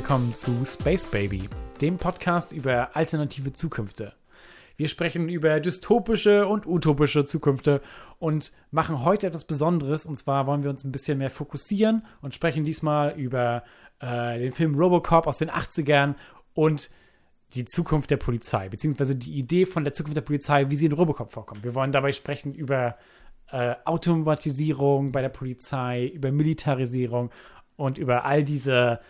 Willkommen zu Space Baby, dem Podcast über alternative Zukünfte. Wir sprechen über dystopische und utopische Zukünfte und machen heute etwas Besonderes. Und zwar wollen wir uns ein bisschen mehr fokussieren und sprechen diesmal über äh, den Film Robocop aus den 80ern und die Zukunft der Polizei, beziehungsweise die Idee von der Zukunft der Polizei, wie sie in Robocop vorkommt. Wir wollen dabei sprechen über äh, Automatisierung bei der Polizei, über Militarisierung und über all diese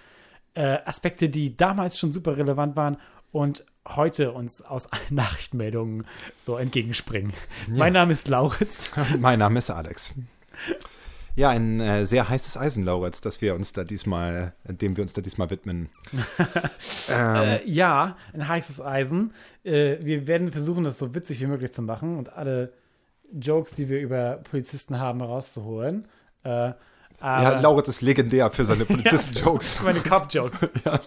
äh, Aspekte, die damals schon super relevant waren und heute uns aus allen Nachrichtenmeldungen so entgegenspringen. Ja. Mein Name ist Lauritz. mein Name ist Alex. Ja, ein äh, sehr heißes Eisen, Lauritz, dass wir uns da diesmal, dem wir uns da diesmal widmen. ähm. äh, ja, ein heißes Eisen. Äh, wir werden versuchen, das so witzig wie möglich zu machen und alle Jokes, die wir über Polizisten haben, herauszuholen. Äh, ja, Lauritz ist legendär für seine Polizisten-Jokes. ja, meine Cop-Jokes. ja.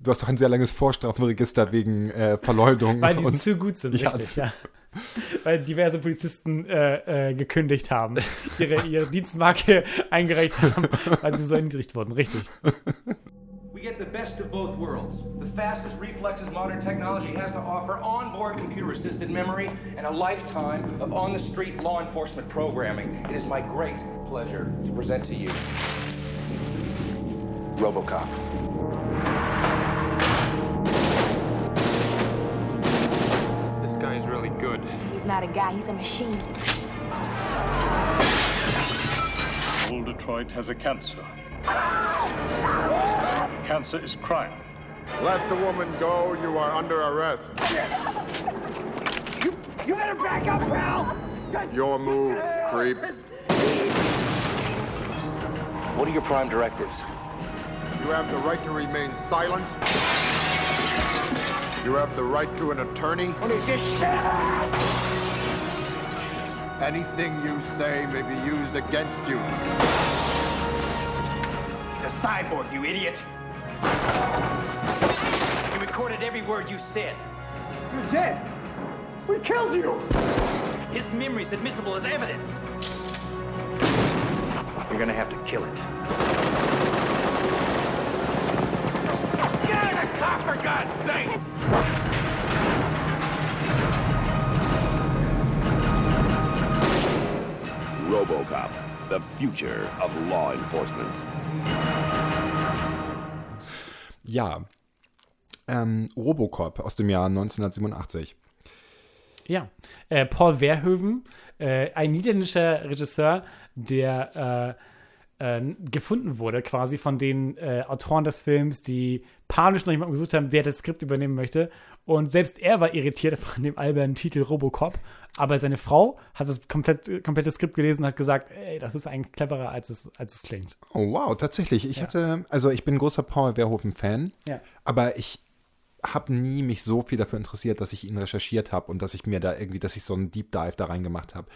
Du hast doch ein sehr langes Vorstrafenregister wegen äh, Verleumdung. Weil die und, zu gut sind, ja, richtig, ja. Weil diverse Polizisten äh, äh, gekündigt haben, ihre, ihre Dienstmarke eingereicht haben, weil sie so erniedrigt wurden, richtig. We get the best of both worlds. The fastest reflexes modern technology has to offer, onboard computer-assisted memory, and a lifetime of on-the-street law enforcement programming. It is my great pleasure to present to you RoboCop. This guy is really good. He's not a guy, he's a machine. Old Detroit has a cancer. Cancer is crime. Let the woman go. You are under arrest. You, you better back up, pal! Your move, creep. What are your prime directives? You have the right to remain silent. You have the right to an attorney. What is this shit? Anything you say may be used against you. He's a cyborg, you idiot. He recorded every word you said. You're dead. We killed you. His memory's admissible as evidence. You're gonna have to kill it. car, for God's sake! Robocop, the future of law enforcement. Ja, ähm, Robocop aus dem Jahr 1987. Ja, äh, Paul Verhoeven, äh, ein niederländischer Regisseur, der äh, äh, gefunden wurde, quasi von den äh, Autoren des Films, die panisch noch jemanden gesucht haben, der das Skript übernehmen möchte. Und selbst er war irritiert von dem albernen Titel Robocop. Aber seine Frau hat das komplett, komplette Skript gelesen und hat gesagt, ey, das ist eigentlich cleverer, als es, als es klingt. Oh, wow, tatsächlich. Ich ja. hatte, also ich bin ein großer Paul Verhoeven-Fan, ja. aber ich habe nie mich so viel dafür interessiert, dass ich ihn recherchiert habe und dass ich mir da irgendwie, dass ich so einen Deep Dive da reingemacht habe.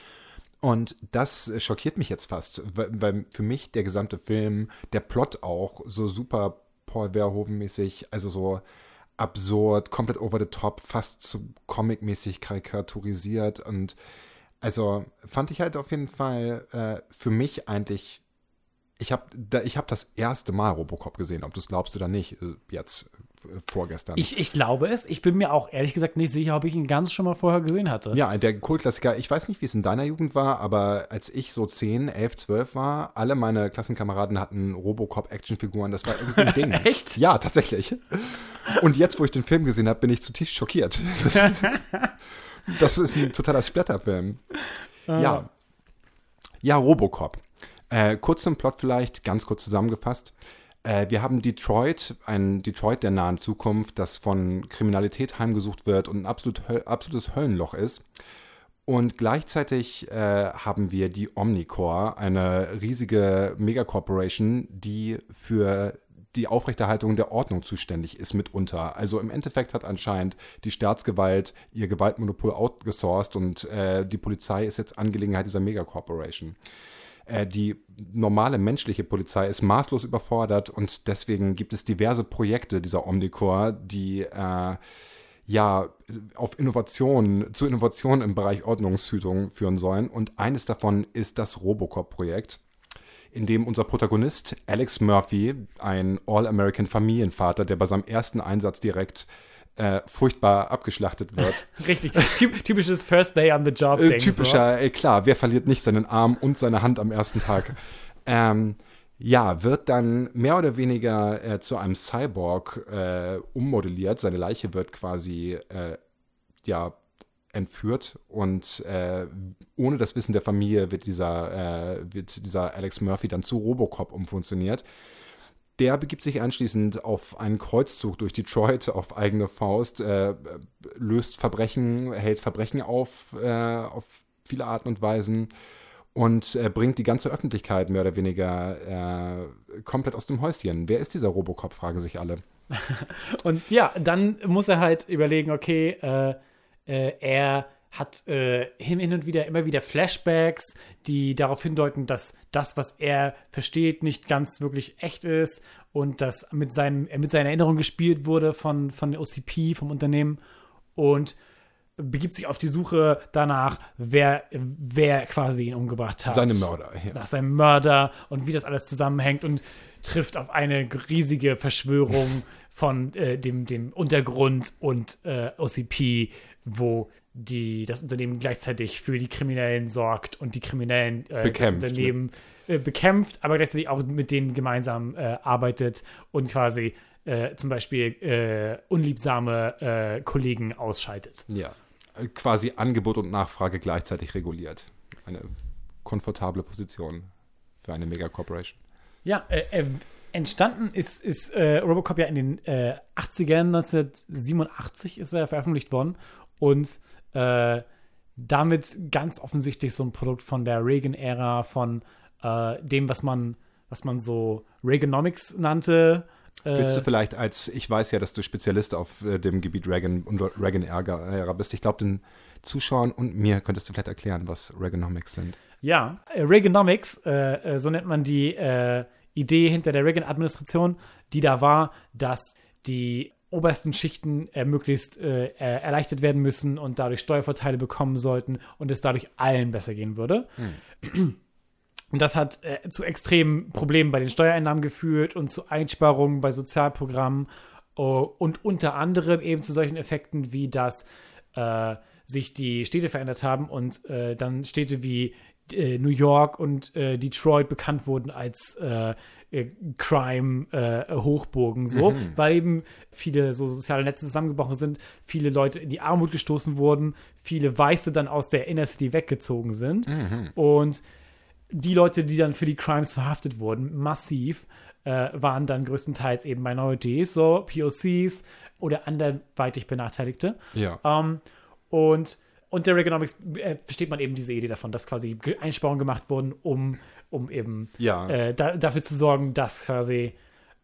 Und das schockiert mich jetzt fast, weil, weil, für mich der gesamte Film, der Plot auch so super Paul Verhoeven-mäßig, also so absurd, komplett over the top, fast so comic-mäßig karikaturisiert. Und also fand ich halt auf jeden Fall äh, für mich eigentlich ich habe ich hab das erste Mal Robocop gesehen, ob du es glaubst oder nicht, äh, jetzt vorgestern. Ich, ich glaube es. Ich bin mir auch ehrlich gesagt nicht sicher, ob ich ihn ganz schon mal vorher gesehen hatte. Ja, der Kultklassiker. Ich weiß nicht, wie es in deiner Jugend war, aber als ich so 10, 11, 12 war, alle meine Klassenkameraden hatten Robocop-Actionfiguren. Das war irgendwie ein Ding. Echt? Ja, tatsächlich. Und jetzt, wo ich den Film gesehen habe, bin ich zutiefst schockiert. Das ist, das ist ein totaler Splatterfilm. Ah. Ja. Ja, Robocop. Äh, kurz zum Plot vielleicht, ganz kurz zusammengefasst. Äh, wir haben Detroit, ein Detroit der nahen Zukunft, das von Kriminalität heimgesucht wird und ein absolut, absolutes Höllenloch ist. Und gleichzeitig äh, haben wir die Omnicore, eine riesige Megacorporation, die für die Aufrechterhaltung der Ordnung zuständig ist mitunter. Also im Endeffekt hat anscheinend die Staatsgewalt ihr Gewaltmonopol outgesourced und äh, die Polizei ist jetzt Angelegenheit dieser Megacorporation. Äh, die normale menschliche Polizei ist maßlos überfordert und deswegen gibt es diverse Projekte dieser Omnicore, die äh, ja auf Innovation, zu Innovationen im Bereich Ordnungshütung führen sollen. Und eines davon ist das Robocop-Projekt, in dem unser Protagonist Alex Murphy, ein All-American Familienvater, der bei seinem ersten Einsatz direkt äh, furchtbar abgeschlachtet wird. Richtig, Typ, typisches First Day on the Job. Äh, typischer, äh, klar, wer verliert nicht seinen Arm und seine Hand am ersten Tag? ähm, ja, wird dann mehr oder weniger äh, zu einem Cyborg äh, ummodelliert. Seine Leiche wird quasi äh, ja entführt und äh, ohne das Wissen der Familie wird dieser, äh, wird dieser Alex Murphy dann zu Robocop umfunktioniert. Der begibt sich anschließend auf einen Kreuzzug durch Detroit auf eigene Faust, äh, löst Verbrechen, hält Verbrechen auf, äh, auf viele Arten und Weisen und äh, bringt die ganze Öffentlichkeit mehr oder weniger äh, komplett aus dem Häuschen. Wer ist dieser Robocop, fragen sich alle. und ja, dann muss er halt überlegen, okay, äh, äh, er hat äh, hin und wieder immer wieder Flashbacks, die darauf hindeuten, dass das, was er versteht, nicht ganz wirklich echt ist und dass mit, seinen, mit seiner Erinnerung gespielt wurde von, von der OCP, vom Unternehmen. Und begibt sich auf die Suche danach, wer, wer quasi ihn umgebracht hat. Seine Mörder. Ja. Nach seinem Mörder und wie das alles zusammenhängt und trifft auf eine riesige Verschwörung von äh, dem, dem Untergrund und äh, OCP, wo die, das Unternehmen gleichzeitig für die Kriminellen sorgt und die Kriminellen äh, bekämpft, das Unternehmen ne? bekämpft, aber gleichzeitig auch mit denen gemeinsam äh, arbeitet und quasi äh, zum Beispiel äh, unliebsame äh, Kollegen ausschaltet. Ja, quasi Angebot und Nachfrage gleichzeitig reguliert. Eine komfortable Position für eine Megacorporation. Ja, äh, entstanden ist, ist Robocop ja in den 80ern, 1987 ist er veröffentlicht worden und äh, damit ganz offensichtlich so ein Produkt von der Reagan-Ära, von äh, dem, was man, was man so Reaganomics nannte. Äh, Willst du vielleicht als, ich weiß ja, dass du Spezialist auf äh, dem Gebiet Reagan und Reagan-Ära bist, ich glaube, den Zuschauern und mir könntest du vielleicht erklären, was Reaganomics sind. Ja, Reaganomics, äh, so nennt man die Idee hinter der Reagan-Administration, die da war, dass die obersten Schichten äh, möglichst äh, erleichtert werden müssen und dadurch Steuervorteile bekommen sollten und es dadurch allen besser gehen würde. Mhm. Und das hat äh, zu extremen Problemen bei den Steuereinnahmen geführt und zu Einsparungen bei Sozialprogrammen uh, und unter anderem eben zu solchen Effekten wie, dass äh, sich die Städte verändert haben und äh, dann Städte wie New York und Detroit bekannt wurden als äh, Crime-Hochburgen, äh, so, mhm. weil eben viele so soziale Netze zusammengebrochen sind, viele Leute in die Armut gestoßen wurden, viele Weiße dann aus der Inner City weggezogen sind mhm. und die Leute, die dann für die Crimes verhaftet wurden, massiv, äh, waren dann größtenteils eben Minorities, so POCs oder anderweitig Benachteiligte. Ja. Ähm, und unter Reaganomics äh, versteht man eben diese Idee davon, dass quasi Einsparungen gemacht wurden, um um eben ja. äh, da, dafür zu sorgen, dass quasi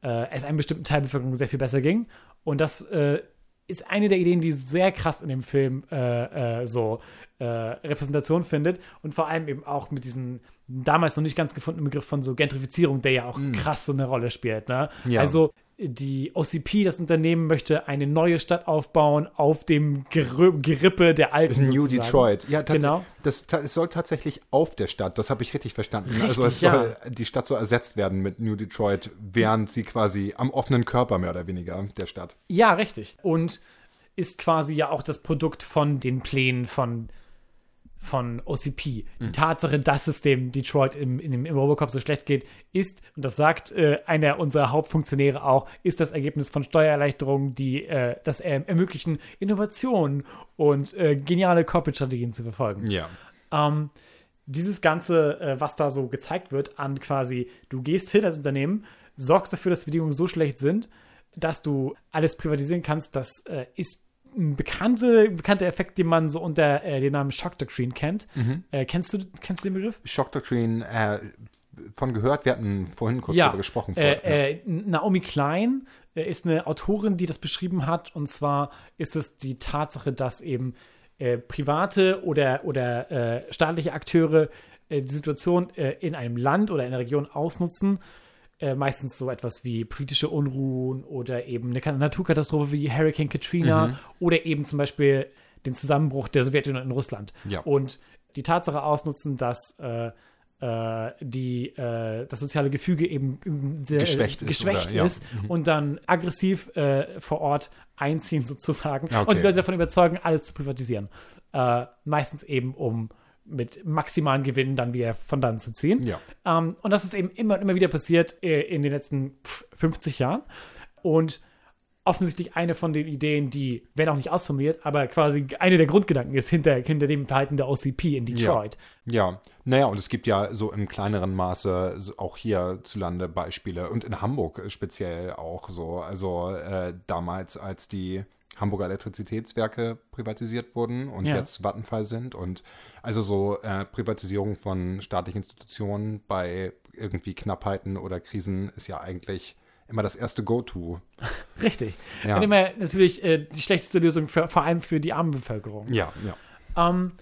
äh, es einem bestimmten Teil der Bevölkerung sehr viel besser ging. Und das äh, ist eine der Ideen, die sehr krass in dem Film äh, äh, so äh, Repräsentation findet und vor allem eben auch mit diesem damals noch nicht ganz gefundenen Begriff von so Gentrifizierung, der ja auch mm. krass so eine Rolle spielt. Ne? Ja. Also die OCP, das Unternehmen, möchte eine neue Stadt aufbauen auf dem Ger Gerippe der alten New sozusagen. Detroit. Ja, genau. Das, das soll tatsächlich auf der Stadt, das habe ich richtig verstanden. Richtig, also es soll, ja. die Stadt soll ersetzt werden mit New Detroit, während sie quasi am offenen Körper mehr oder weniger der Stadt. Ja, richtig. Und ist quasi ja auch das Produkt von den Plänen von von OCP. Die mhm. Tatsache, dass es dem Detroit im, im, im Robocop so schlecht geht, ist, und das sagt äh, einer unserer Hauptfunktionäre auch, ist das Ergebnis von Steuererleichterungen, die äh, das äh, ermöglichen, Innovationen und geniale Corporate-Strategien zu verfolgen. Ja. Ähm, dieses Ganze, äh, was da so gezeigt wird, an quasi, du gehst hin als Unternehmen, sorgst dafür, dass die Bedingungen so schlecht sind, dass du alles privatisieren kannst, das äh, ist ein bekannte, bekannter Effekt, den man so unter äh, dem Namen Shock Doctrine kennt. Mhm. Äh, kennst, du, kennst du den Begriff? Shock Doctrine, äh, von gehört, wir hatten vorhin kurz ja. darüber gesprochen. Vor, äh, ja. Naomi Klein äh, ist eine Autorin, die das beschrieben hat. Und zwar ist es die Tatsache, dass eben äh, private oder, oder staatliche Akteure die Situation in einem Land oder in einer Region ausnutzen äh, meistens so etwas wie politische Unruhen oder eben eine Naturkatastrophe wie Hurricane Katrina mhm. oder eben zum Beispiel den Zusammenbruch der Sowjetunion in Russland. Ja. Und die Tatsache ausnutzen, dass äh, äh, die, äh, das soziale Gefüge eben sehr Geschwächt ist, geschwächt oder? Ja. ist und dann aggressiv äh, vor Ort einziehen sozusagen Ja, okay. und die Leute davon überzeugen, alles zu privatisieren. Äh, meistens eben, um mit maximalen Gewinnen dann wieder von dann zu ziehen. Ja. Ähm, und das ist eben immer und immer wieder passiert äh, in den letzten pff, 50 Jahren. Und offensichtlich eine von den Ideen, die, wenn auch nicht ausformuliert, aber quasi eine der Grundgedanken ist hinter, hinter dem Verhalten der OCP in Detroit. Ja, naja, und es gibt ja so im kleineren Maße auch hierzulande Beispiele und in Hamburg speziell auch so. Also äh, damals, als die Hamburger Elektrizitätswerke privatisiert wurden und Ja. jetzt Vattenfall sind und also so äh, Privatisierung von staatlichen Institutionen bei irgendwie Knappheiten oder Krisen ist ja eigentlich immer das erste Go-To. Richtig. Ja. Und immer natürlich äh, die schlechteste Lösung, für, vor allem für die arme Bevölkerung. Ja, ja. Ähm,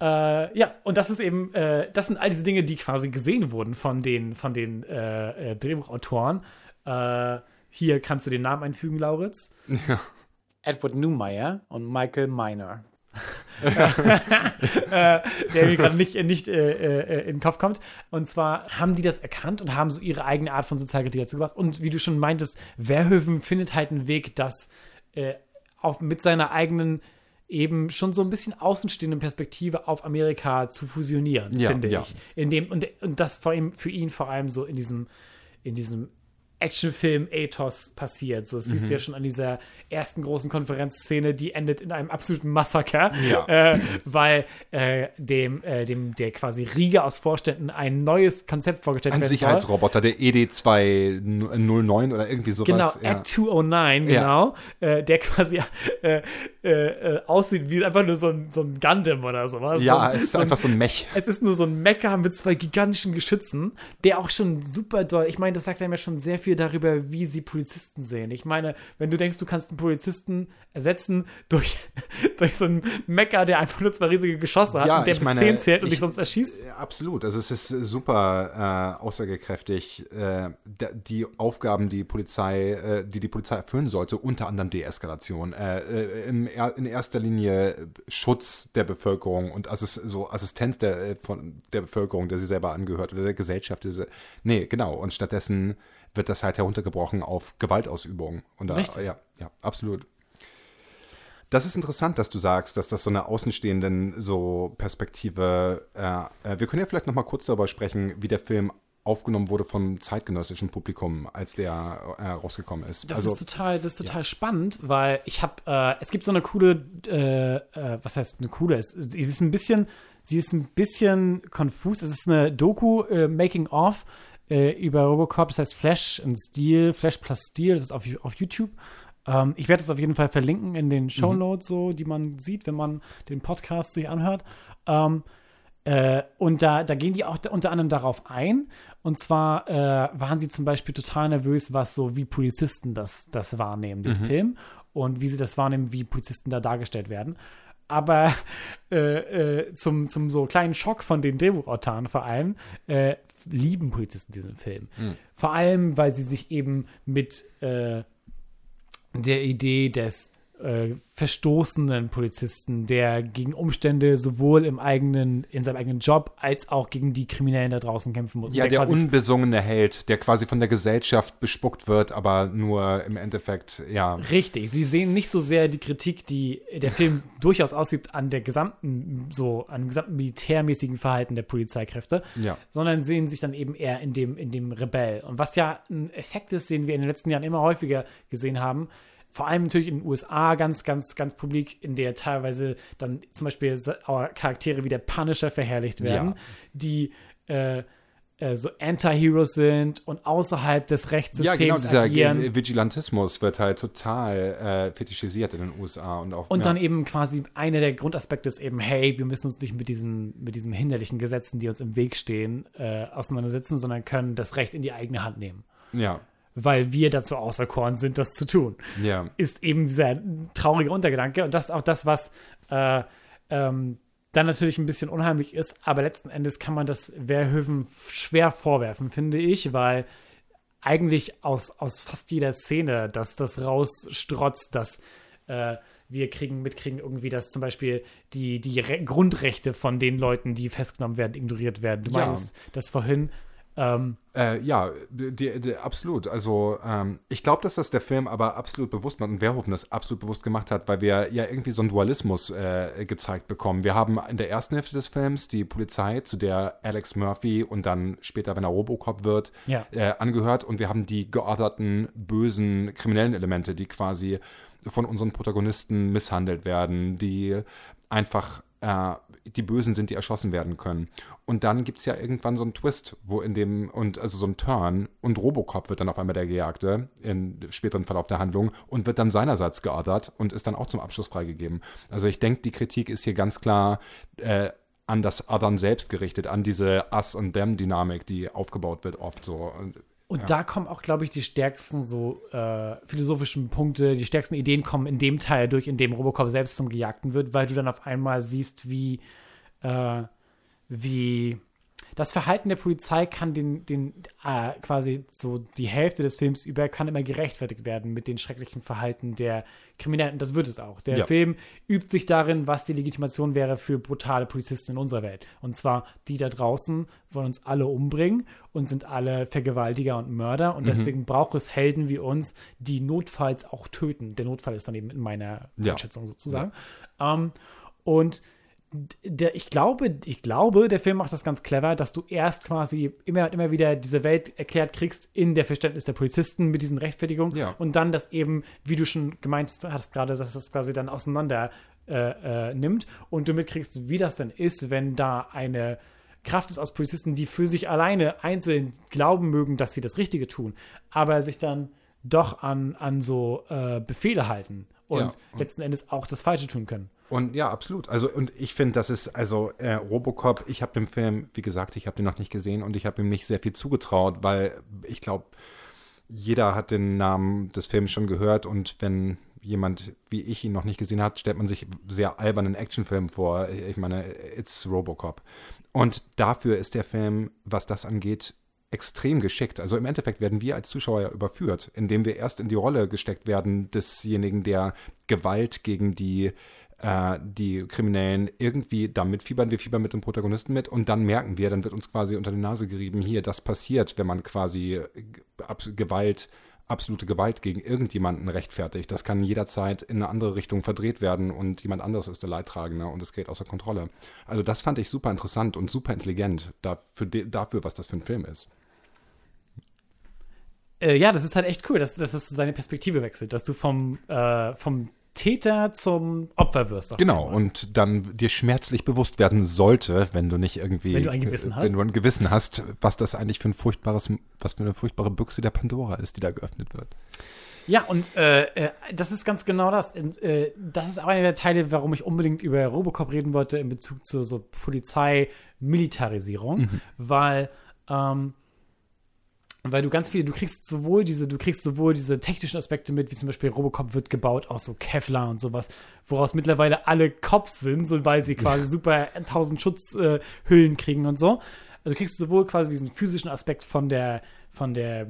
äh, ja, und das ist eben, äh, das sind all diese Dinge, die quasi gesehen wurden von den, von den äh, äh, Drehbuchautoren. Äh, hier kannst du den Namen einfügen, Lauritz. Ja. Edward Newmeyer und Michael Miner. äh, der mir gerade nicht, nicht äh, äh, in den Kopf kommt. Und zwar haben die das erkannt und haben so ihre eigene Art von Sozialkritik dazu gemacht. Und wie du schon meintest, Verhoeven findet halt einen Weg, das äh, auch mit seiner eigenen eben schon so ein bisschen außenstehenden Perspektive auf Amerika zu fusionieren, Ja, finde ja. ich. In dem, und, und das vor ihm, für ihn vor allem so in diesem, in diesem Actionfilm-Ethos passiert. So, das siehst Mhm. du ja schon an dieser ersten großen Konferenzszene, die endet in einem absoluten Massaker, Ja. äh, weil äh, dem, äh, dem, der quasi Riege aus Vorständen ein neues Konzept vorgestellt Ein werden soll. Sicherheitsroboter, der E ED209 oder irgendwie Genau, sowas. ja. Act 209, Ja. genau. Äh, der quasi äh, äh, aussieht wie einfach nur so ein, so ein Gundam oder sowas. Ja, so, ein- es ist so ein- einfach so ein Mech. Es ist nur so ein Mecha mit zwei gigantischen Geschützen, der auch schon super doll, ich meine, das sagt einem ja schon sehr viel darüber, wie sie Polizisten sehen. Ich meine, wenn du denkst, du kannst einen Polizisten ersetzen durch, durch so einen Mecha, der einfach nur zwei riesige Geschosse hat Ja, und der bis meine, 10 zählt und ich- dich sonst erschießt. Absolut. Also es ist super äh, aussagekräftig, äh, die Aufgaben, die Polizei, äh, die die Polizei erfüllen sollte, unter anderem Deeskalation, äh, äh, er- in erster Linie Schutz der Bevölkerung und Assis so Assistenz der, äh, von der Bevölkerung, der sie selber angehört oder der Gesellschaft. Diese, nee, genau. Und stattdessen wird das halt heruntergebrochen auf Gewaltausübung. Und da, Richtig. ja, ja, absolut. Das ist interessant, dass du sagst, dass das so eine außenstehenden so Perspektive. Äh, äh, wir können ja vielleicht noch mal kurz darüber sprechen, wie der Film aufgenommen wurde vom zeitgenössischen Publikum, als der äh, rausgekommen ist. Das also, ist total, das ist total spannend, weil ich habe, äh, es gibt so eine coole, äh, äh, was heißt eine coole? Es, sie ist ein bisschen, sie ist ein bisschen konfus. Es ist eine Doku Making of äh, über Robocop. Das heißt Flash and Steel, Flash plus Steel. Das ist auf, auf YouTube. Ähm, ich werde das auf jeden Fall verlinken in den Show Notes, so die man sieht, wenn man den Podcast sich anhört. Ähm, äh, und da, da gehen die auch unter anderem darauf ein. Und zwar äh, waren sie zum Beispiel total nervös, was so wie Polizisten das, das wahrnehmen, den Film. Und wie sie das wahrnehmen, wie Polizisten da dargestellt werden. Aber äh, äh, zum, zum so kleinen Schock von den Drehbuchautoren vor allem, äh, lieben Polizisten diesen Film. Vor allem, weil sie sich eben mit äh, der Idee des äh, verstoßenen Polizisten, der gegen Umstände sowohl im eigenen, in seinem eigenen Job als auch gegen die Kriminellen da draußen kämpfen muss. Ja, der quasi unbesungene Held, der quasi von der Gesellschaft bespuckt wird, aber nur im Endeffekt, ja. Richtig, sie sehen nicht so sehr die Kritik, die der Film durchaus ausübt an der gesamten, so, an dem gesamten militärmäßigen Verhalten der Polizeikräfte, Ja. sondern sehen sich dann eben eher in dem, in dem Rebell. Und was ja ein Effekt ist, den wir in den letzten Jahren immer häufiger gesehen haben, vor allem natürlich in den USA ganz, ganz, ganz publik, in der teilweise dann zum Beispiel Charaktere wie der Punisher verherrlicht werden, Ja. die äh, äh, so Anti-Heroes sind und außerhalb des Ja, Rechtssystems genau, dieser agieren. Vigilantismus wird halt total äh, fetischisiert in den USA und auch. Und ja. dann eben quasi einer der Grundaspekte ist eben, hey, wir müssen uns nicht mit diesen, mit diesen hinderlichen Gesetzen, die uns im Weg stehen, äh, auseinandersetzen, sondern können das Recht in die eigene Hand nehmen. Ja, Weil wir dazu auserkoren sind, das zu tun. ja. Ist eben dieser traurige Untergedanke. Und das ist auch das, was äh, ähm, dann natürlich ein bisschen unheimlich ist. Aber letzten Endes kann man das Verhoeven schwer vorwerfen, finde ich, weil eigentlich aus, aus fast jeder Szene, dass das rausstrotzt, dass äh, wir kriegen mitkriegen irgendwie, dass zum Beispiel die, die Re Grundrechte von den Leuten, die festgenommen werden, ignoriert werden. Du Ja. meinst das vorhin. Ähm, Äh, ja, die, die, absolut. Also ähm, ich glaube, dass das der Film aber absolut bewusst macht und Verhoeven das absolut bewusst gemacht hat, weil wir ja irgendwie so einen Dualismus äh, gezeigt bekommen. Wir haben in der ersten Hälfte des Films die Polizei, zu der Alex Murphy und dann später, wenn er Robocop wird, Ja. äh, angehört und wir haben die geordnerten, bösen, kriminellen Elemente, die quasi von unseren Protagonisten misshandelt werden, die einfach äh, die Bösen sind, die erschossen werden können. Und dann gibt es ja irgendwann so einen Twist, wo in dem, und also so ein Turn, und Robocop wird dann auf einmal der Gejagte im späteren Verlauf der Handlung und wird dann seinerseits geordert und ist dann auch zum Abschluss freigegeben. Also ich denke, die Kritik ist hier ganz klar äh, an das Othern selbst gerichtet, an diese Us- und Them-Dynamik, die aufgebaut wird oft so. Und Und da kommen auch, glaube ich, die stärksten so äh, philosophischen Punkte, die stärksten Ideen kommen in dem Teil durch, in dem Robocop selbst zum Gejagten wird, weil du dann auf einmal siehst, wie, äh, wie das Verhalten der Polizei kann den, den äh, quasi so die Hälfte des Films über kann immer gerechtfertigt werden mit den schrecklichen Verhalten der Kriminellen. Und das wird es auch. Der Ja. Film übt sich darin, was die Legitimation wäre für brutale Polizisten in unserer Welt. Und zwar die da draußen wollen uns alle umbringen und sind alle Vergewaltiger und Mörder. Mhm. Und deswegen braucht es Helden wie uns, die notfalls auch töten. Der Notfall ist dann eben in meiner Ja. Einschätzung sozusagen. Ähm, und der, ich glaube, ich glaube, der Film macht das ganz clever, dass du erst quasi immer und immer wieder diese Welt erklärt kriegst in der Verständnis der Polizisten mit diesen Rechtfertigungen Ja. und dann das eben, wie du schon gemeint hast gerade, dass das quasi dann auseinander äh, äh, nimmt und du mitkriegst, wie das denn ist, wenn da eine Kraft ist aus Polizisten, die für sich alleine einzeln glauben mögen, dass sie das Richtige tun, aber sich dann doch an, an so äh, Befehle halten und Ja. letzten Endes auch das Falsche tun können. Und ja, absolut. Also, und ich finde, das ist, also äh, Robocop, ich habe den Film, wie gesagt, ich habe den noch nicht gesehen und ich habe ihm nicht sehr viel zugetraut, weil ich glaube, jeder hat den Namen des Films schon gehört und wenn jemand wie ich ihn noch nicht gesehen hat, stellt man sich sehr albernen Actionfilm vor. Ich meine, it's Robocop. Und dafür ist der Film, was das angeht, extrem geschickt. Also im Endeffekt werden wir als Zuschauer ja überführt, indem wir erst in die Rolle gesteckt werden desjenigen, der Gewalt gegen die äh, die Kriminellen irgendwie damit fiebern wir fiebern mit dem Protagonisten mit und dann merken wir, dann wird uns quasi unter die Nase gerieben, hier, das passiert, wenn man quasi Gewalt, absolute Gewalt gegen irgendjemanden rechtfertigt. Das kann jederzeit in eine andere Richtung verdreht werden und jemand anderes ist der Leidtragende und es gerät außer Kontrolle. Also das fand ich super interessant und super intelligent dafür, dafür was das für ein Film ist. Äh, ja, das ist halt echt cool, dass, dass es deine Perspektive wechselt, dass du vom, äh, vom Täter zum Opfer wirst. Genau, einmal. und dann dir schmerzlich bewusst werden sollte, wenn du nicht irgendwie, Wenn du ein Gewissen hast. wenn du ein Gewissen hast, was das eigentlich für ein furchtbares, was für eine furchtbare Büchse der Pandora ist, die da geöffnet wird. Ja, und äh, äh, das ist ganz genau das. Und, äh, das ist auch einer der Teile, warum ich unbedingt über Robocop reden wollte in Bezug zur so Polizei-Militarisierung, Mhm. weil ähm, weil du ganz viel, du kriegst sowohl diese, du kriegst sowohl diese technischen Aspekte mit, wie zum Beispiel Robocop wird gebaut aus so Kevlar und sowas, woraus mittlerweile alle Cops sind, so weil sie quasi super 1000 Schutzhüllen äh, kriegen und so. Also du kriegst sowohl quasi diesen physischen Aspekt von der, von der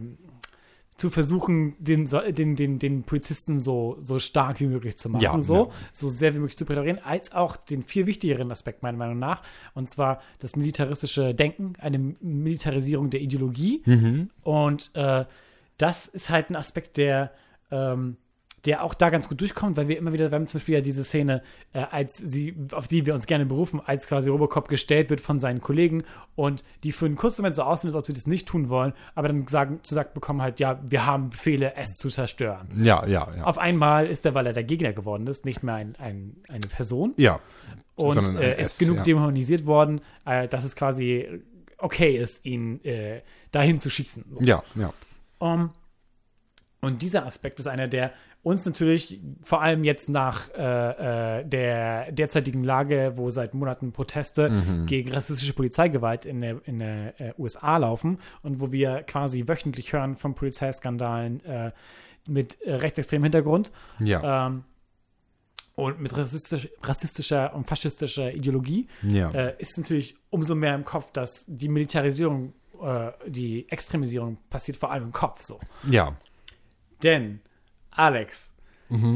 zu versuchen, den, den, den, den Polizisten so, so stark wie möglich zu machen, Ja, so, ja. so sehr wie möglich zu präparieren, als auch den viel wichtigeren Aspekt meiner Meinung nach, und zwar das militaristische Denken, eine Militarisierung der Ideologie. Und äh, das ist halt ein Aspekt, der, ähm, der auch da ganz gut durchkommt, weil wir immer wieder, wir haben zum Beispiel ja diese Szene, äh, als sie, auf die wir uns gerne berufen, als quasi Robocop gestellt wird von seinen Kollegen und die für einen kurzen Moment so aussehen, als ob sie das nicht tun wollen, aber dann sagen, zu sagen bekommen halt, ja, wir haben Befehle, es zu zerstören. Ja, ja, ja. Auf einmal ist er, weil er der Gegner geworden ist, nicht mehr ein, ein, eine Person ja. und äh, ist genug ja. dämonisiert worden, äh, dass es quasi okay ist, ihn äh, dahin zu schießen. So. Ja, ja. Um, und dieser Aspekt ist einer, der uns natürlich vor allem jetzt nach äh, äh, der derzeitigen Lage, wo seit Monaten Proteste Mhm. gegen rassistische Polizeigewalt in der, in der äh, USA laufen und wo wir quasi wöchentlich hören von Polizeiskandalen äh, mit rechtsextremem Hintergrund Ja. ähm, und mit rassistisch, rassistischer und faschistischer Ideologie Ja. äh, ist natürlich umso mehr im Kopf, dass die Militarisierung, äh, die Extremisierung passiert vor allem im Kopf so. ja. Denn, Alex,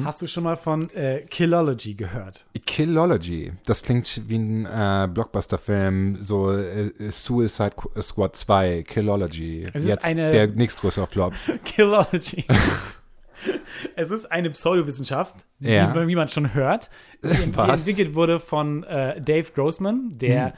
Hast du schon mal von äh, Killology gehört? Killology. Das klingt wie ein äh, Blockbuster-Film, so äh, Suicide Squad 2, Killology. Es ist Jetzt eine- der nächstgrößere Flop. Killology. es ist eine Pseudowissenschaft, Ja. wie, wie man schon hört, die, die entwickelt wurde von äh, Dave Grossman, der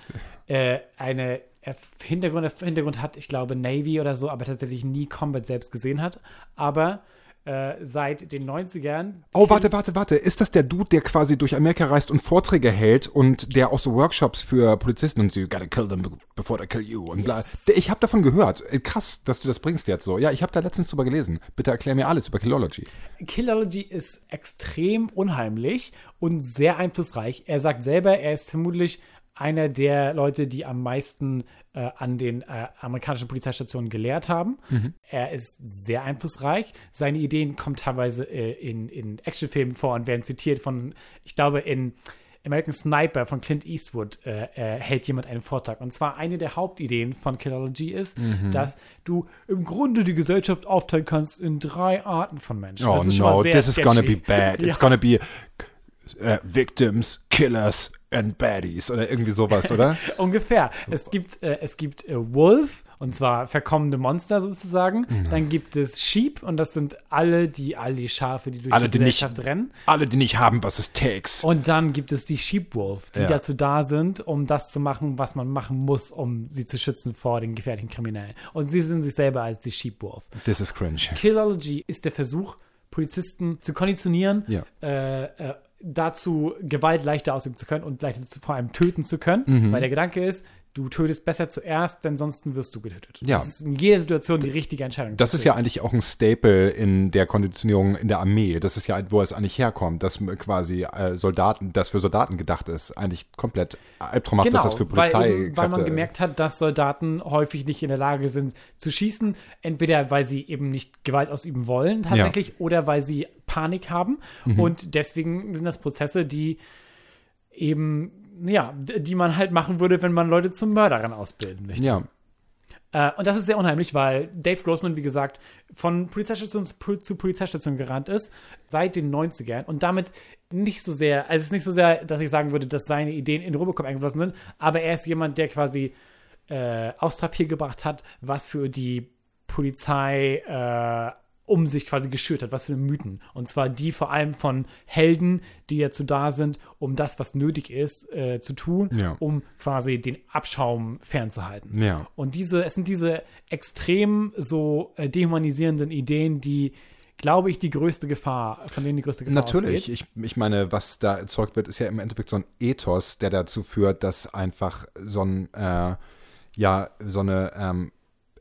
äh, eine äh, Hintergrund, Hintergrund hat, ich glaube Navy oder so, aber tatsächlich nie Combat selbst gesehen hat. Aber äh, seit den 90ern Oh, warte, warte, warte. Ist das der Dude, der quasi durch Amerika reist und Vorträge hält und der auch so Workshops für Polizisten und so, you gotta kill them before they kill you und bla. Yes. Ich habe davon gehört. Äh, Krass, dass du das bringst jetzt so. Ja, ich habe da letztens drüber gelesen. Bitte erklär mir alles über Killology. Killology ist extrem unheimlich und sehr einflussreich. Er sagt selber, er ist vermutlich einer der Leute, die am meisten äh, an den äh, amerikanischen Polizeistationen gelehrt haben. Er ist sehr einflussreich. Seine Ideen kommen teilweise äh, in, in Actionfilmen vor und werden zitiert von, ich glaube, in American Sniper von Clint Eastwood äh, äh, hält jemand einen Vortrag. Und zwar eine der Hauptideen von Killology ist, dass du im Grunde die Gesellschaft aufteilen kannst in drei Arten von Menschen. Oh Das no, this is gonna be sketchy. bad. Ja. It's gonna be äh, Victims, Killers and Baddies oder irgendwie sowas, oder? Ungefähr. Es gibt, äh, es gibt äh, Wolf, und zwar verkommene Monster sozusagen. Mhm. Dann gibt es Sheep, und das sind alle die, all die Schafe, die durch Alle, die die nicht, Gesellschaft rennen. alle, die nicht haben, was es takes. Und dann gibt es die Sheepwolf, die Ja. dazu da sind, um das zu machen, was man machen muss, um sie zu schützen vor den gefährlichen Kriminellen. Und sie sind sich selber als die Sheepwolf. This is cringe. Killology ist der Versuch, Polizisten zu konditionieren, Ja. äh, äh, dazu Gewalt leichter ausüben zu können und leichter zu, vor allem töten zu können. Mhm. Weil der Gedanke ist, du tötest besser zuerst, denn sonst wirst du getötet. Ja. Das ist in jeder Situation die richtige Entscheidung. Das ist ja eigentlich auch ein Staple in der Konditionierung in der Armee. Das ist ja, wo es eigentlich herkommt, dass quasi äh, Soldaten, das für Soldaten gedacht ist, eigentlich komplett albtraumhaft, Genau, dass das für weil, Polizei eben, weil man gemerkt hat, dass Soldaten häufig nicht in der Lage sind zu schießen, entweder weil sie eben nicht Gewalt ausüben wollen tatsächlich oder weil sie Panik haben Mhm. und deswegen sind das Prozesse, die eben ja, die man halt machen würde, wenn man Leute zum Mörderern ausbilden möchte. Ja, Äh, und das ist sehr unheimlich, weil Dave Grossman, wie gesagt, von Polizeistation zu, Pol- zu Polizeistation gerannt ist, seit den 90ern und damit nicht so sehr, also es ist nicht so sehr, dass ich sagen würde, dass seine Ideen in Robocop eingeflossen sind, aber er ist jemand, der quasi äh, aufs Papier gebracht hat, was für die Polizei äh, um sich quasi geschürt hat, was für Mythen. Und zwar die vor allem von Helden, die dazu da sind, um das, was nötig ist, äh, zu tun, Ja. um quasi den Abschaum fernzuhalten. Ja. Und diese, es sind diese extrem so äh, dehumanisierenden Ideen, die, glaube ich, die größte Gefahr, von denen die größte Gefahr Natürlich. ausgeht. Ich, ich meine, was da erzeugt wird, ist ja im Endeffekt so ein Ethos, der dazu führt, dass einfach so ein, äh, ja, so eine ähm,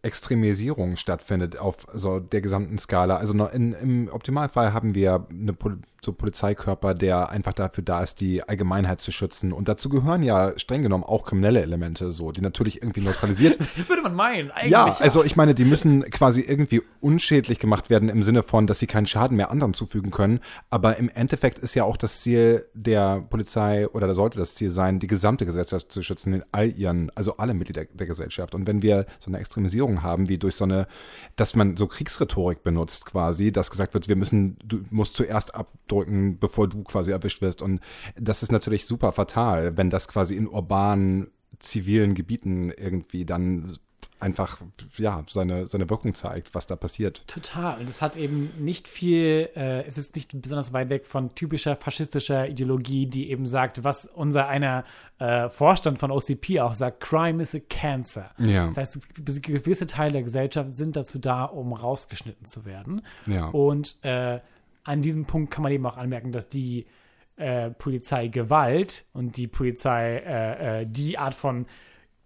Extremisierung stattfindet auf so der gesamten Skala. Also in, im Optimalfall haben wir eine so Polizeikörper, der einfach dafür da ist, die Allgemeinheit zu schützen. Und dazu gehören ja streng genommen auch kriminelle Elemente, so, die natürlich irgendwie neutralisiert Würde man meinen, eigentlich. ja, also ich meine, die müssen quasi irgendwie unschädlich gemacht werden im Sinne von, dass sie keinen Schaden mehr anderen zufügen können. Aber im Endeffekt ist ja auch das Ziel der Polizei oder da sollte das Ziel sein, die gesamte Gesellschaft zu schützen in all ihren, also alle Mitglieder der Gesellschaft. Und wenn wir so eine Extremisierung haben, wie durch so eine, dass man so Kriegsrhetorik benutzt quasi, dass gesagt wird, wir müssen, du musst zuerst abdrücken, bevor du quasi erwischt wirst. Und das ist natürlich super fatal, wenn das quasi in urbanen, zivilen Gebieten irgendwie dann einfach ja seine, seine Wirkung zeigt, was da passiert. Total. Und es hat eben nicht viel, äh, es ist nicht besonders weit weg von typischer faschistischer Ideologie, die eben sagt, was unser einer äh, Vorstand von OCP auch sagt, Crime is a cancer. Ja. Das heißt, gewisse Teile der Gesellschaft sind dazu da, um rausgeschnitten zu werden. Ja. Und äh, an diesem Punkt kann man eben auch anmerken, dass die äh, Polizei Gewalt und die Polizei äh, äh, die Art von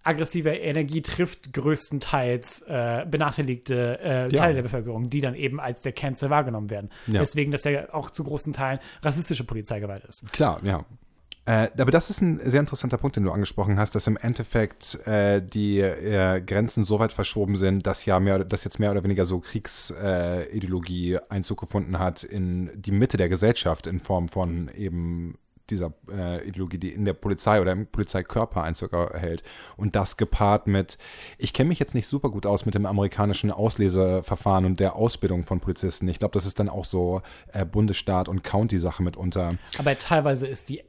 aggressiver Energie trifft größtenteils äh, benachteiligte äh, Ja. Teile der Bevölkerung, die dann eben als der Cancer wahrgenommen werden. Ja. Deswegen, dass er auch zu großen Teilen rassistische Polizeigewalt ist. Klar, ja. Äh, aber das ist ein sehr interessanter Punkt, den du angesprochen hast, dass im Endeffekt äh, die äh, Grenzen so weit verschoben sind, dass ja mehr, dass jetzt mehr oder weniger so Kriegsideologie Einzug gefunden hat in die Mitte der Gesellschaft in Form von eben dieser äh, Ideologie, die in der Polizei oder im Polizeikörper Einzug erhält. Und das gepaart mit, ich kenne mich jetzt nicht super gut aus mit dem amerikanischen Ausleseverfahren und der Ausbildung von Polizisten. Ich glaube, das ist dann auch so äh, Bundesstaat und County-Sache mitunter. Aber teilweise ist die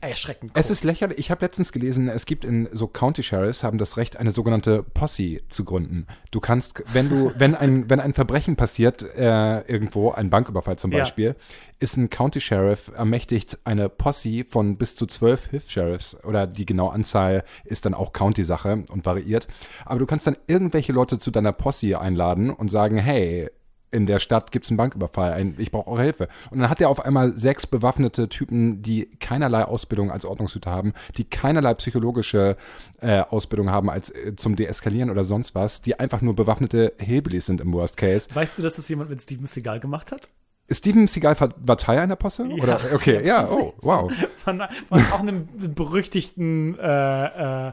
erschreckend kurz. Es ist lächerlich. Ich habe letztens gelesen, es gibt in so County Sheriffs haben das Recht, eine sogenannte Posse zu gründen. Du kannst, wenn du, wenn ein, wenn ein Verbrechen passiert, äh, irgendwo, ein Banküberfall zum Beispiel, ja. ist ein County Sheriff ermächtigt, eine Posse von bis zu zwölf Hilfs-Sheriffs oder die genaue Anzahl ist dann auch County-Sache und variiert. Aber du kannst dann irgendwelche Leute zu deiner Posse einladen und sagen, hey, in der Stadt gibt es einen Banküberfall, ein, ich brauche eure Hilfe. Und dann hat er auf einmal sechs bewaffnete Typen, die keinerlei Ausbildung als Ordnungshüter haben, die keinerlei psychologische äh, Ausbildung haben als äh, zum Deeskalieren oder sonst was, die einfach nur bewaffnete Hillbillies sind im Worst Case. Weißt du, dass das jemand mit Steven Seagal gemacht hat? Steven Seagal war Teil einer Posse? Ja, oder? Okay, ja, oh, wow. Von, von auch einem berüchtigten äh,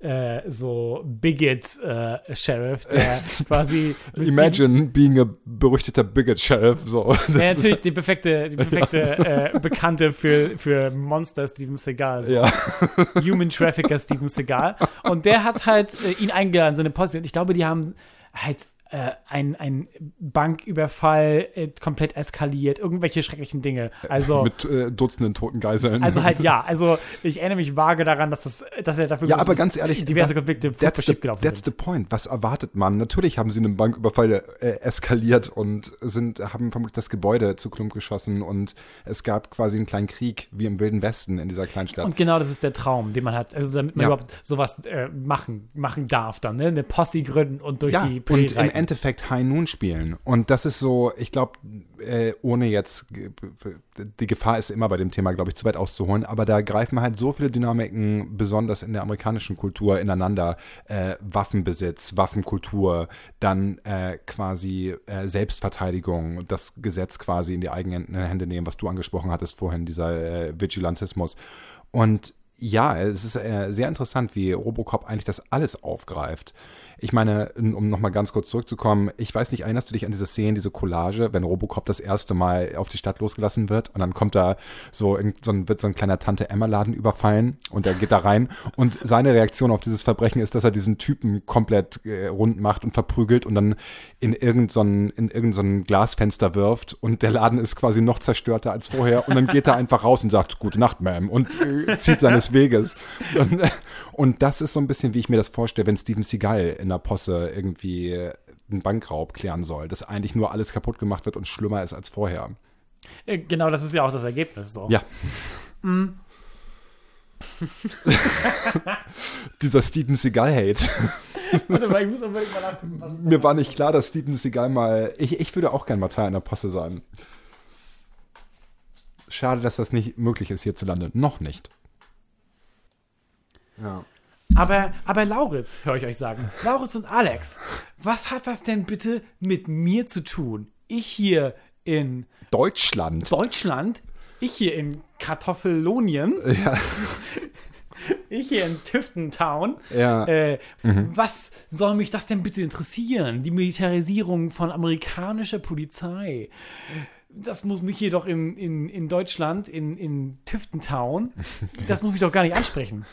äh, so Bigot-Sheriff, äh, der quasi. Imagine being a berüchtigter Bigot-Sheriff. So. Ja, natürlich die perfekte, die perfekte äh, Bekannte für, für Monster Steven Seagal. So. Ja. Human Trafficker Steven Seagal. Und der hat halt äh, ihn eingeladen, seine Posse. Und ich glaube, die haben halt äh, ein, ein Banküberfall äh, komplett eskaliert, irgendwelche schrecklichen Dinge. Also mit äh, Dutzenden toten Geiseln. Also halt ja, also ich erinnere mich vage daran, dass das, dass er dafür ja, aber ganz ehrlich, diverse Konflikte that's the, gelaufen that's sind. the point. Was erwartet man? Natürlich haben sie einen Banküberfall äh, eskaliert und sind haben vermutlich das Gebäude zu Klump geschossen und es gab quasi einen kleinen Krieg wie im Wilden Westen in dieser kleinen Stadt. Und genau, das ist der Traum, den man hat, also damit man ja. überhaupt sowas äh, machen machen darf dann, ne? Eine Posse gründen und durch ja, die und Endeffekt High Noon spielen. Und das ist so, ich glaube, äh, ohne jetzt, die Gefahr ist immer bei dem Thema, glaube ich, zu weit auszuholen, aber da greifen halt so viele Dynamiken, besonders in der amerikanischen Kultur, ineinander. Äh, Waffenbesitz, Waffenkultur, dann äh, quasi äh, Selbstverteidigung, das Gesetz quasi in die eigenen Hände nehmen, was du angesprochen hattest vorhin, dieser äh, Vigilantismus. Und ja, es ist äh, sehr interessant, wie Robocop eigentlich das alles aufgreift. Ich meine, um nochmal ganz kurz zurückzukommen, ich weiß nicht, erinnerst du dich an diese Szene, diese Collage, wenn Robocop das erste Mal auf die Stadt losgelassen wird und dann kommt da so, in, so ein, wird so ein kleiner Tante-Emma-Laden überfallen und er geht da rein und seine Reaktion auf dieses Verbrechen ist, dass er diesen Typen komplett äh, rund macht und verprügelt und dann in irgendein, in irgendein Glasfenster wirft und der Laden ist quasi noch zerstörter als vorher und dann geht er einfach raus und sagt, gute Nacht, Ma'am und äh, zieht seines Weges. Und, und das ist so ein bisschen, wie ich mir das vorstelle, wenn Steven Seagal in der Posse irgendwie einen Bankraub klären soll, dass eigentlich nur alles kaputt gemacht wird und schlimmer ist als vorher. Äh, genau, das ist ja auch das Ergebnis. So. Ja. Mm. Dieser Steven Seagal-Hate. Warte mal, ich muss unbedingt mal nachgucken, was Mir war nicht klar, dass Steven Seagal mal. Ich, ich würde auch gerne mal Teil einer Posse sein. Schade, dass das nicht möglich ist hierzulande. Noch nicht. Ja. Aber, aber Lauritz, höre ich euch sagen. Lauritz und Alex, was hat das denn bitte mit mir zu tun? Ich hier in Deutschland. Deutschland, ich hier in Kartoffellonien. Ja. Ich hier in Tüftentown. Ja. Äh, mhm. Was soll mich das denn bitte interessieren? Die Militarisierung von amerikanischer Polizei. Das muss mich hier doch in, in, in Deutschland, in, in Tüftentown, das muss mich doch gar nicht ansprechen.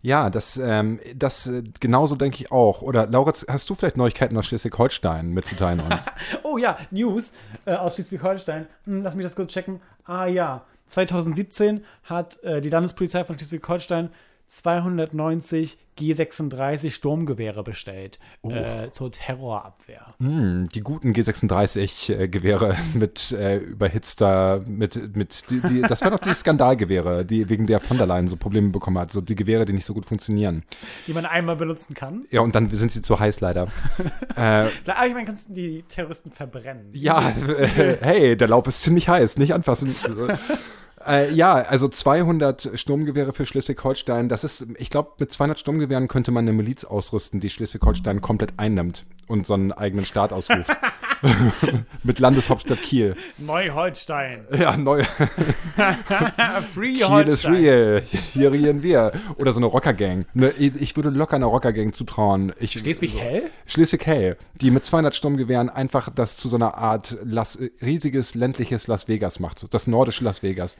Ja, das, ähm, das äh, genauso denke ich auch. Oder Lauritz, hast du vielleicht Neuigkeiten aus Schleswig-Holstein mitzuteilen uns? oh ja, News äh, aus Schleswig-Holstein. Hm, lass mich das kurz checken. Ah ja, 2017 hat äh, die Landespolizei von Schleswig-Holstein 290 G36 Sturmgewehre bestellt oh. äh, zur Terrorabwehr. Mm, die guten G36-Gewehre mit äh, überhitzter, mit, mit die, die, das waren doch die Skandalgewehre, die wegen der von der Leyen so Probleme bekommen hat. So die Gewehre, die nicht so gut funktionieren. Die man einmal benutzen kann. Ja, und dann sind sie zu heiß leider. äh, Aber ich meine, kannst du die Terroristen verbrennen. Ja, äh, hey, der Lauf ist ziemlich heiß, nicht anfassen. Äh, ja, also 200 Sturmgewehre für Schleswig-Holstein. Das ist, ich glaube, mit 200 Sturmgewehren könnte man eine Miliz ausrüsten, die Schleswig-Holstein komplett einnimmt und so einen eigenen Staat ausruft. mit Landeshauptstadt Kiel. Neuholstein. Ja, neu. Free Kiel Holstein. ist real. Hier regieren wir. Oder so eine Rockergang. Ne, ich würde locker einer Rockergang zutrauen. Schleswig-Hell? Schleswig-Hell. Die mit 200 Sturmgewehren einfach das zu so einer Art Las, riesiges ländliches Las Vegas macht. Das nordische Las Vegas.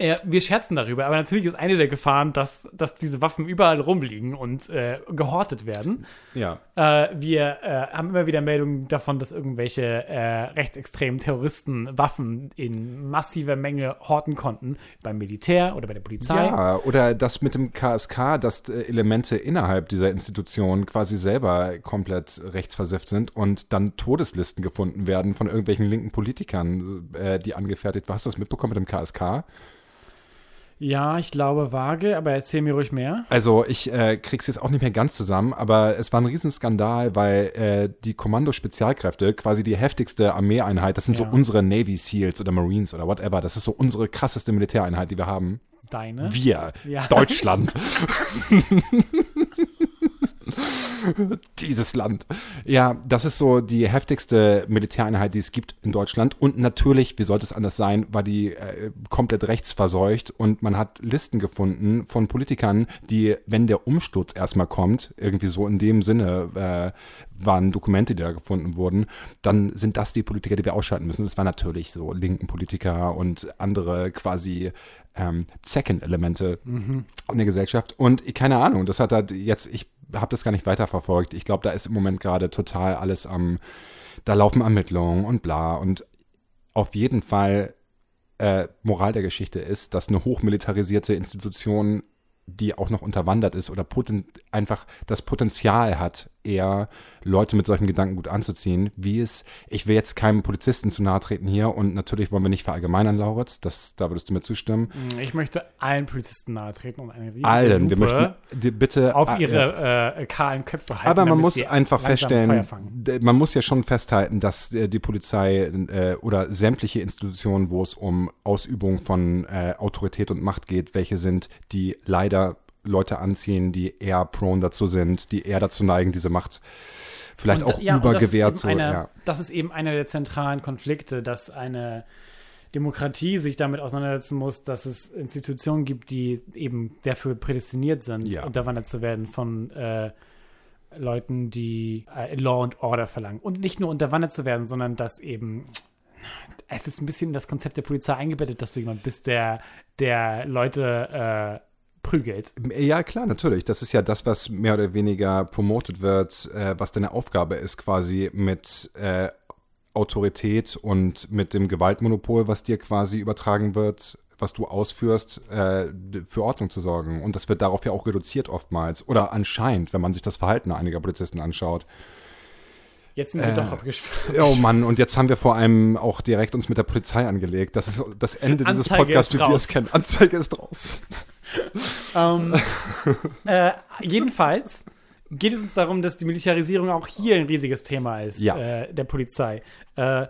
Ja, wir scherzen darüber, aber natürlich ist eine der Gefahren, dass, dass diese Waffen überall rumliegen und äh, gehortet werden. Ja. Äh, wir äh, haben immer wieder Meldungen davon, dass irgendwelche äh, rechtsextremen Terroristen Waffen in massiver Menge horten konnten, beim Militär oder bei der Polizei. Ja, oder das mit dem KSK, dass äh, Elemente innerhalb dieser Institution quasi selber komplett rechtsversifft sind und dann Todeslisten gefunden werden von irgendwelchen linken Politikern, äh, die angefertigt. Hast du das mitbekommen mit dem KSK? Ja, ich glaube vage, aber erzähl mir ruhig mehr. Also ich äh, krieg's jetzt auch nicht mehr ganz zusammen, aber es war ein Riesenskandal, weil äh, die Kommando-Spezialkräfte, quasi die heftigste Armeeeinheit, das sind Ja. so unsere Navy Seals oder Marines oder whatever, das ist so unsere krasseste Militäreinheit, die wir haben. Deine? Wir, Ja. Deutschland. Dieses Land. Ja, das ist so die heftigste Militäreinheit, die es gibt in Deutschland. Und natürlich, wie sollte es anders sein, war die äh, komplett rechtsverseucht und man hat Listen gefunden von Politikern, die, wenn der Umsturz erstmal kommt, irgendwie so in dem Sinne äh, waren Dokumente, die da gefunden wurden, dann sind das die Politiker, die wir ausschalten müssen. Und das waren natürlich so linken Politiker und andere quasi ähm, Second-Elemente in der Gesellschaft. Und keine Ahnung, das hat halt jetzt, ich habe das gar nicht weiterverfolgt. Ich glaube, da ist im Moment gerade total alles am, da laufen Ermittlungen und bla. Und auf jeden Fall, äh, Moral der Geschichte ist, dass eine hochmilitarisierte Institution, die auch noch unterwandert ist oder einfach das Potenzial hat, eher Leute mit solchem Gedanken gut anzuziehen, wie es, ich will jetzt keinem Polizisten zu nahe treten hier und natürlich wollen wir nicht verallgemeinern, Lauritz, das, da würdest du mir zustimmen. Ich möchte allen Polizisten nahe treten und eine riesige Allen, wir Lupe möchten die, bitte auf ah, ihre äh, kahlen Köpfe halten. Aber man muss einfach feststellen, man muss ja schon festhalten, dass äh, die Polizei äh, oder sämtliche Institutionen, wo es um Ausübung von äh, Autorität und Macht geht, welche sind, die leider Leute anziehen, die eher prone dazu sind, die eher dazu neigen, diese Macht vielleicht Und, auch ja, übergewährt eben so. Ja. Das ist eben einer der zentralen Konflikte, dass eine Demokratie sich damit auseinandersetzen muss, dass es Institutionen gibt, die eben dafür prädestiniert sind, Ja. unterwandert zu werden von äh, Leuten, die äh, Law and Order verlangen. Und nicht nur unterwandert zu werden, sondern dass eben es ist ein bisschen in das Konzept der Polizei eingebettet, dass du jemand bist, der, der Leute äh, prügelt. Ja, klar, natürlich. Das ist ja das, was mehr oder weniger promotet wird, äh, was deine Aufgabe ist, quasi mit äh, Autorität und mit dem Gewaltmonopol, was dir quasi übertragen wird, was du ausführst, äh, für Ordnung zu sorgen. Und das wird darauf ja auch reduziert oftmals. Oder anscheinend, wenn man sich das Verhalten einiger Polizisten anschaut. Jetzt sind wir doch abgeschwört. Oh Mann, und jetzt haben wir vor allem auch direkt uns mit der Polizei angelegt. Das ist das Ende dieses Podcasts, wie wir es kennen. Anzeige ist raus. Ähm, äh, jedenfalls geht es uns darum, dass die Militarisierung auch hier ein riesiges Thema ist, Ja. äh, der Polizei. Äh,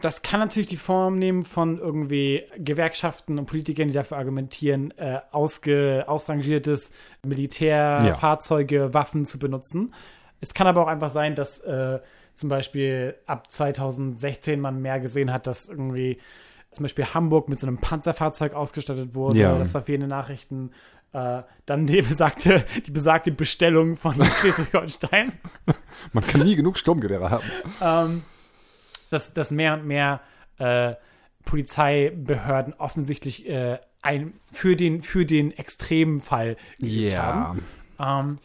das kann natürlich die Form nehmen von irgendwie Gewerkschaften und Politikern, die dafür argumentieren, äh, ausge, ausrangiertes Militär, Ja. Fahrzeuge, Waffen zu benutzen. Es kann aber auch einfach sein, dass äh, zum Beispiel ab 2016 man mehr gesehen hat, dass irgendwie zum Beispiel Hamburg mit so einem Panzerfahrzeug ausgestattet wurde. Ja. Das war viele Nachrichten. Äh, dann die besagte, die besagte Bestellung von Schleswig-Holstein. Man kann nie genug Sturmgewehre haben. dass, dass mehr und mehr äh, Polizeibehörden offensichtlich äh, ein, für, den, für den Extremfall gelebt haben. Ähm,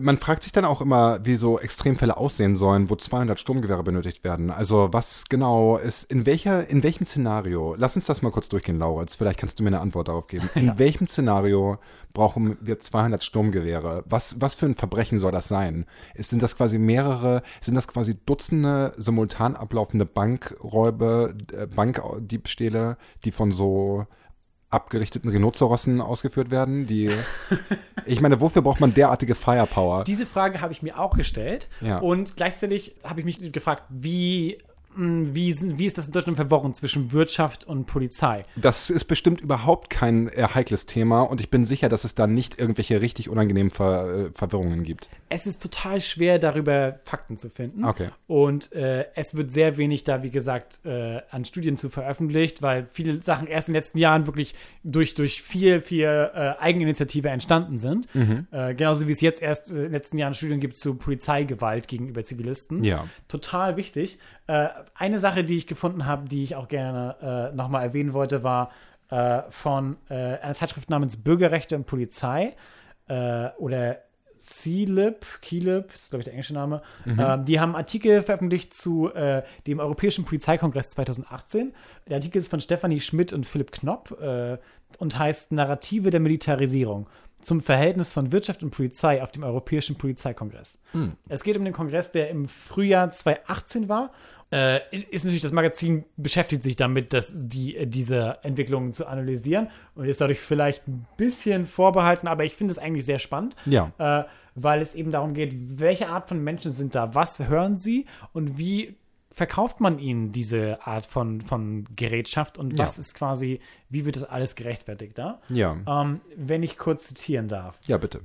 Man fragt sich dann auch immer, wie so Extremfälle aussehen sollen, wo 200 Sturmgewehre benötigt werden. Also was genau ist, in welcher, in welchem Szenario, lass uns das mal kurz durchgehen, Lauritz, vielleicht kannst du mir eine Antwort darauf geben. In welchem Szenario brauchen wir 200 Sturmgewehre? Was, was für ein Verbrechen soll das sein? Ist, sind das quasi mehrere, sind das quasi Dutzende simultan ablaufende Bankräube, äh, Bankdiebstähle, die von so abgerichteten Rhinozerossen ausgeführt werden, die ich meine, wofür braucht man derartige Firepower? diese Frage habe ich mir auch gestellt. Ja. Und gleichzeitig habe ich mich gefragt, wie, wie, wie ist das in Deutschland verworren zwischen Wirtschaft und Polizei? Das ist bestimmt überhaupt kein äh, heikles Thema und ich bin sicher, dass es da nicht irgendwelche richtig unangenehmen Ver äh, Verwirrungen gibt. Es ist total schwer, darüber Fakten zu finden. Okay. Und äh, es wird sehr wenig da, wie gesagt, äh, an Studien zu veröffentlicht, weil viele Sachen erst in den letzten Jahren wirklich durch, durch viel, viel äh, Eigeninitiative entstanden sind. Mhm. Äh, genauso wie es jetzt erst in den letzten Jahren Studien gibt zu Polizeigewalt gegenüber Zivilisten. Ja. Total wichtig. Äh, eine Sache, die ich gefunden habe, die ich auch gerne äh, nochmal erwähnen wollte, war, äh, von äh, einer Zeitschrift namens Bürgerrechte und Polizei äh, oder CLIP, KILIP, ist glaube ich der englische Name. Ähm, die haben Artikel veröffentlicht zu äh, dem Europäischen Polizeikongress 2018. Der Artikel ist von Stefanie Schmidt und Philipp Knopp äh, und heißt Narrative der Militarisierung zum Verhältnis von Wirtschaft und Polizei auf dem Europäischen Polizeikongress. Es geht um den Kongress, der im Frühjahr 2018 war. Äh, ist natürlich, das Magazin beschäftigt sich damit, dass die, äh, diese Entwicklungen zu analysieren und ist dadurch vielleicht ein bisschen vorbehalten, aber ich finde es eigentlich sehr spannend Ja. äh, weil es eben darum geht, welche Art von Menschen sind da, was hören sie und wie verkauft man ihnen diese Art von, von Gerätschaft und was Ja. ist quasi, wie wird das alles gerechtfertigt da? Ja. Ähm, wenn ich kurz zitieren darf. Ja, bitte.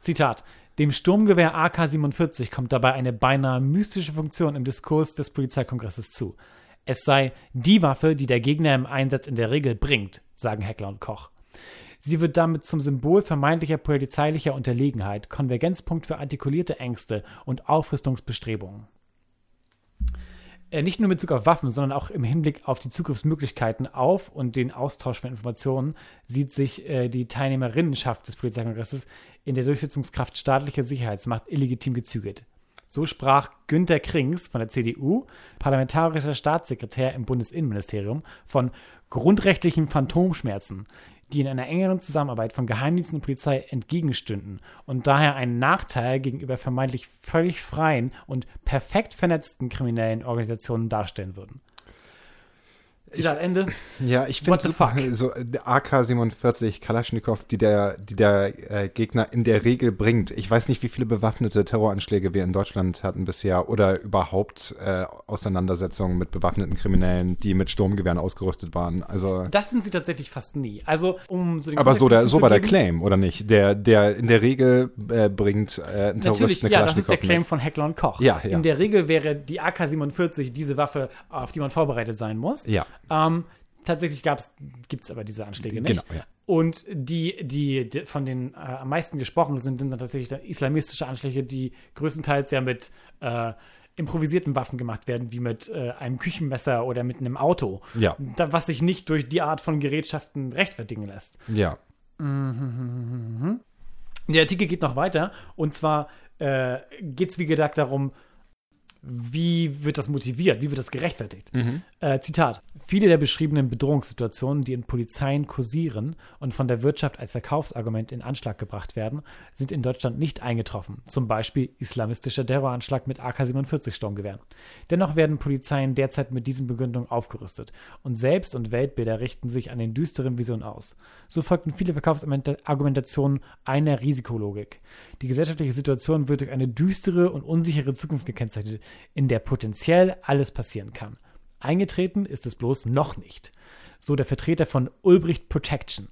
Zitat. Dem Sturmgewehr AK-47 kommt dabei eine beinahe mystische Funktion im Diskurs des Polizeikongresses zu. Es sei die Waffe, die der Gegner im Einsatz in der Regel bringt, sagen Heckler und Koch. Sie wird damit zum Symbol vermeintlicher polizeilicher Unterlegenheit, Konvergenzpunkt für artikulierte Ängste und Aufrüstungsbestrebungen. Äh, Nicht nur in Bezug auf Waffen, sondern auch im Hinblick auf die Zukunftsmöglichkeiten auf und den Austausch von Informationen sieht sich äh, die Teilnehmerinnenschaft des Polizeikongresses in der Durchsetzungskraft staatlicher Sicherheitsmacht illegitim gezügelt. So sprach Günter Krings von der CDU, parlamentarischer Staatssekretär im Bundesinnenministerium, von grundrechtlichen Phantomschmerzen, die in einer engeren Zusammenarbeit von Geheimdiensten und Polizei entgegenstünden und daher einen Nachteil gegenüber vermeintlich völlig freien und perfekt vernetzten kriminellen Organisationen darstellen würden. Zitat Ende. Ja, ich finde so äh, AK-47 Kalaschnikow, die der, die der äh, Gegner in der Regel bringt. Ich weiß nicht, wie viele bewaffnete Terroranschläge wir in Deutschland hatten bisher oder überhaupt äh, Auseinandersetzungen mit bewaffneten Kriminellen, die mit Sturmgewehren ausgerüstet waren. Also, Das sind sie tatsächlich fast nie. Also, um so den aber so, der, so war der Claim, oder nicht? Der, der in der Regel äh, bringt äh, ein Terrorist Natürlich, eine ja, das ist der Claim mit. von Heckler und Koch. Ja, ja. In der Regel wäre die AK-47 diese Waffe, auf die man vorbereitet sein muss. Ja. Ähm, tatsächlich gibt es aber diese Anschläge nicht. Genau, ja. Und die, die, die von den äh, am meisten gesprochen sind, sind dann tatsächlich islamistische Anschläge, die größtenteils ja mit äh, improvisierten Waffen gemacht werden, wie mit äh, einem Küchenmesser oder mit einem Auto. Ja. Da, was sich nicht durch die Art von Gerätschaften rechtfertigen lässt. Ja. Der Artikel geht noch weiter und zwar äh, geht es wie gesagt darum, wie wird das motiviert, wie wird das gerechtfertigt. Äh, Zitat. Viele der beschriebenen Bedrohungssituationen, die in Polizeien kursieren und von der Wirtschaft als Verkaufsargument in Anschlag gebracht werden, sind in Deutschland nicht eingetroffen. Zum Beispiel islamistischer Terroranschlag mit AK-47 Sturmgewehren. Dennoch werden Polizeien derzeit mit diesen Begründungen aufgerüstet und Selbst- und Weltbilder richten sich an den düsteren Visionen aus. So folgten viele Verkaufsargumentationen einer Risikologik. Die gesellschaftliche Situation wird durch eine düstere und unsichere Zukunft gekennzeichnet, in der potenziell alles passieren kann. Eingetreten ist es bloß noch nicht. So der Vertreter von Ulbricht Protection.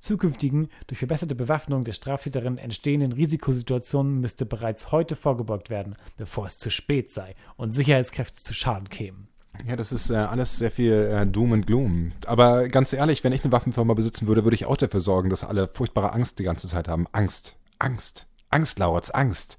Zukünftigen, durch verbesserte Bewaffnung der Straftäterin entstehenden Risikosituationen müsste bereits heute vorgebeugt werden, bevor es zu spät sei und Sicherheitskräfte zu Schaden kämen. Ja, das ist äh, alles sehr viel äh, Doom and Gloom. Aber ganz ehrlich, wenn ich eine Waffenfirma besitzen würde, würde ich auch dafür sorgen, dass alle furchtbare Angst die ganze Zeit haben. Angst. Angst. Angst, Lauritz, Angst.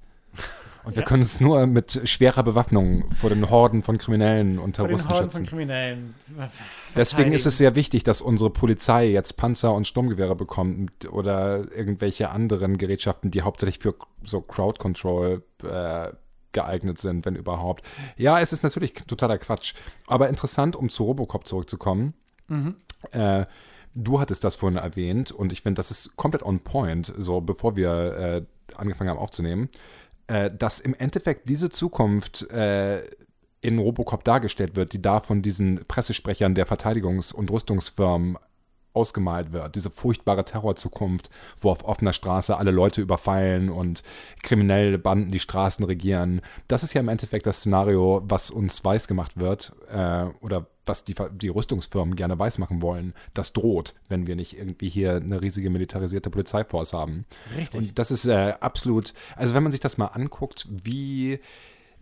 Und wir können uns nur mit schwerer Bewaffnung vor den Horden von Kriminellen und Vor den Terroristen Horden von schützen. Kriminellen. ver- Deswegen ist es sehr wichtig, dass unsere Polizei jetzt Panzer und Sturmgewehre bekommt oder irgendwelche anderen Gerätschaften, die hauptsächlich für so Crowd Control äh, geeignet sind, wenn überhaupt. Ja, es ist natürlich totaler Quatsch. Aber interessant, um zu Robocop zurückzukommen. Äh, du hattest das vorhin erwähnt und ich finde, das ist komplett on point, so bevor wir äh, angefangen haben aufzunehmen, äh, dass im Endeffekt diese Zukunft äh, in Robocop dargestellt wird, die da von diesen Pressesprechern der Verteidigungs- und Rüstungsfirmen ausgemalt wird. Diese furchtbare Terrorzukunft, wo auf offener Straße alle Leute überfallen und kriminelle Banden die Straßen regieren. Das ist ja im Endeffekt das Szenario, was uns weiß gemacht wird äh, oder was die, die Rüstungsfirmen gerne weiß machen wollen. Das droht, wenn wir nicht irgendwie hier eine riesige militarisierte Polizeiforce haben. Richtig. Und das ist äh, absolut, also wenn man sich das mal anguckt, wie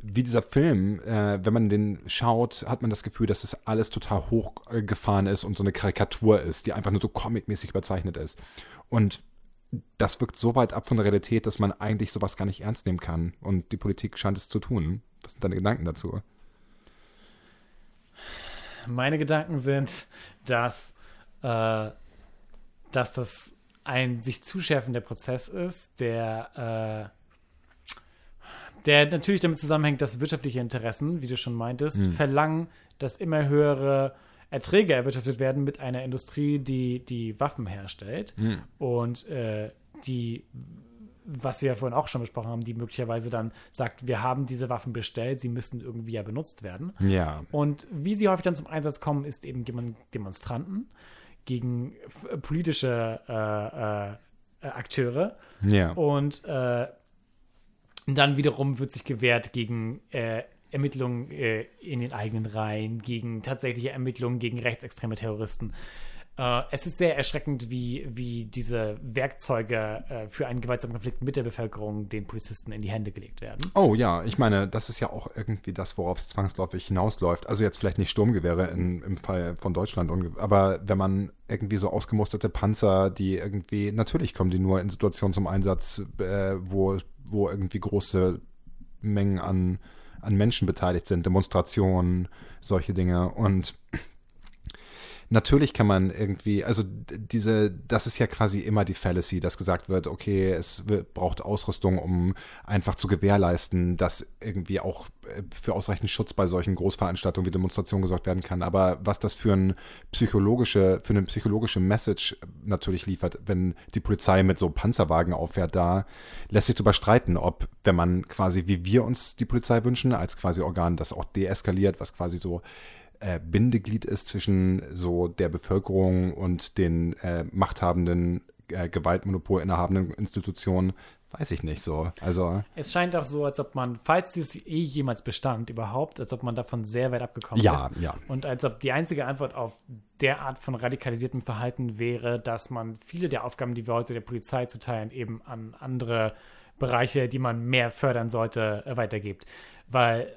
wie dieser Film, äh, wenn man den schaut, hat man das Gefühl, dass es alles total hochgefahren ist und so eine Karikatur ist, die einfach nur so comicmäßig überzeichnet ist. Und das wirkt so weit ab von der Realität, dass man eigentlich sowas gar nicht ernst nehmen kann. Und die Politik scheint es zu tun. Was sind deine Gedanken dazu? Meine Gedanken sind, dass äh, dass das ein sich zuschärfender Prozess ist, der, äh, der natürlich damit zusammenhängt, dass wirtschaftliche Interessen, wie du schon meintest, Hm. verlangen, dass immer höhere Erträge erwirtschaftet werden mit einer Industrie, die die Waffen herstellt Hm. und äh, die was wir ja vorhin auch schon besprochen haben, die möglicherweise dann sagt, wir haben diese Waffen bestellt, sie müssten irgendwie ja benutzt werden. Ja. Und wie sie häufig dann zum Einsatz kommen, ist eben gegen Demonstranten, gegen politische äh, äh, Akteure. Ja. Und äh, dann wiederum wird sich gewehrt gegen äh, Ermittlungen äh, in den eigenen Reihen, gegen tatsächliche Ermittlungen gegen rechtsextreme Terroristen. Äh, es ist sehr erschreckend, wie, wie diese Werkzeuge äh, für einen gewaltsamen Konflikt mit der Bevölkerung den Polizisten in die Hände gelegt werden. Oh ja, ich meine, das ist ja auch irgendwie das, worauf es zwangsläufig hinausläuft. Also jetzt vielleicht nicht Sturmgewehre in, im Fall von Deutschland, aber wenn man irgendwie so ausgemusterte Panzer, die irgendwie, natürlich kommen die nur in Situationen zum Einsatz, äh, wo, wo irgendwie große Mengen an, an Menschen beteiligt sind, Demonstrationen, solche Dinge. Und Natürlich kann man irgendwie, also diese, das ist ja quasi immer die Fallacy, dass gesagt wird, okay, es braucht Ausrüstung, um einfach zu gewährleisten, dass irgendwie auch äh, für ausreichend Schutz bei solchen Großveranstaltungen wie Demonstrationen gesorgt werden kann. Aber was das für ein psychologische, für eine psychologische Message natürlich liefert, wenn die Polizei mit so Panzerwagen auffährt, da lässt sich drüber streiten, ob, wenn man quasi, wie wir uns die Polizei wünschen, als quasi Organ, das auch deeskaliert, was quasi so äh, Bindeglied ist zwischen so der Bevölkerung und den äh, machthabenden, äh, Gewaltmonopol innehabenden Institutionen, weiß ich nicht so. Also, Es scheint auch so, als ob man, falls dies eh jemals bestand überhaupt, als ob man davon sehr weit abgekommen Ja, ist. ja. Und als ob die einzige Antwort auf der Art von radikalisiertem Verhalten wäre, dass man viele der Aufgaben, die wir heute der Polizei zuteilen, eben an andere Bereiche, die man mehr fördern sollte, äh, weitergibt. Weil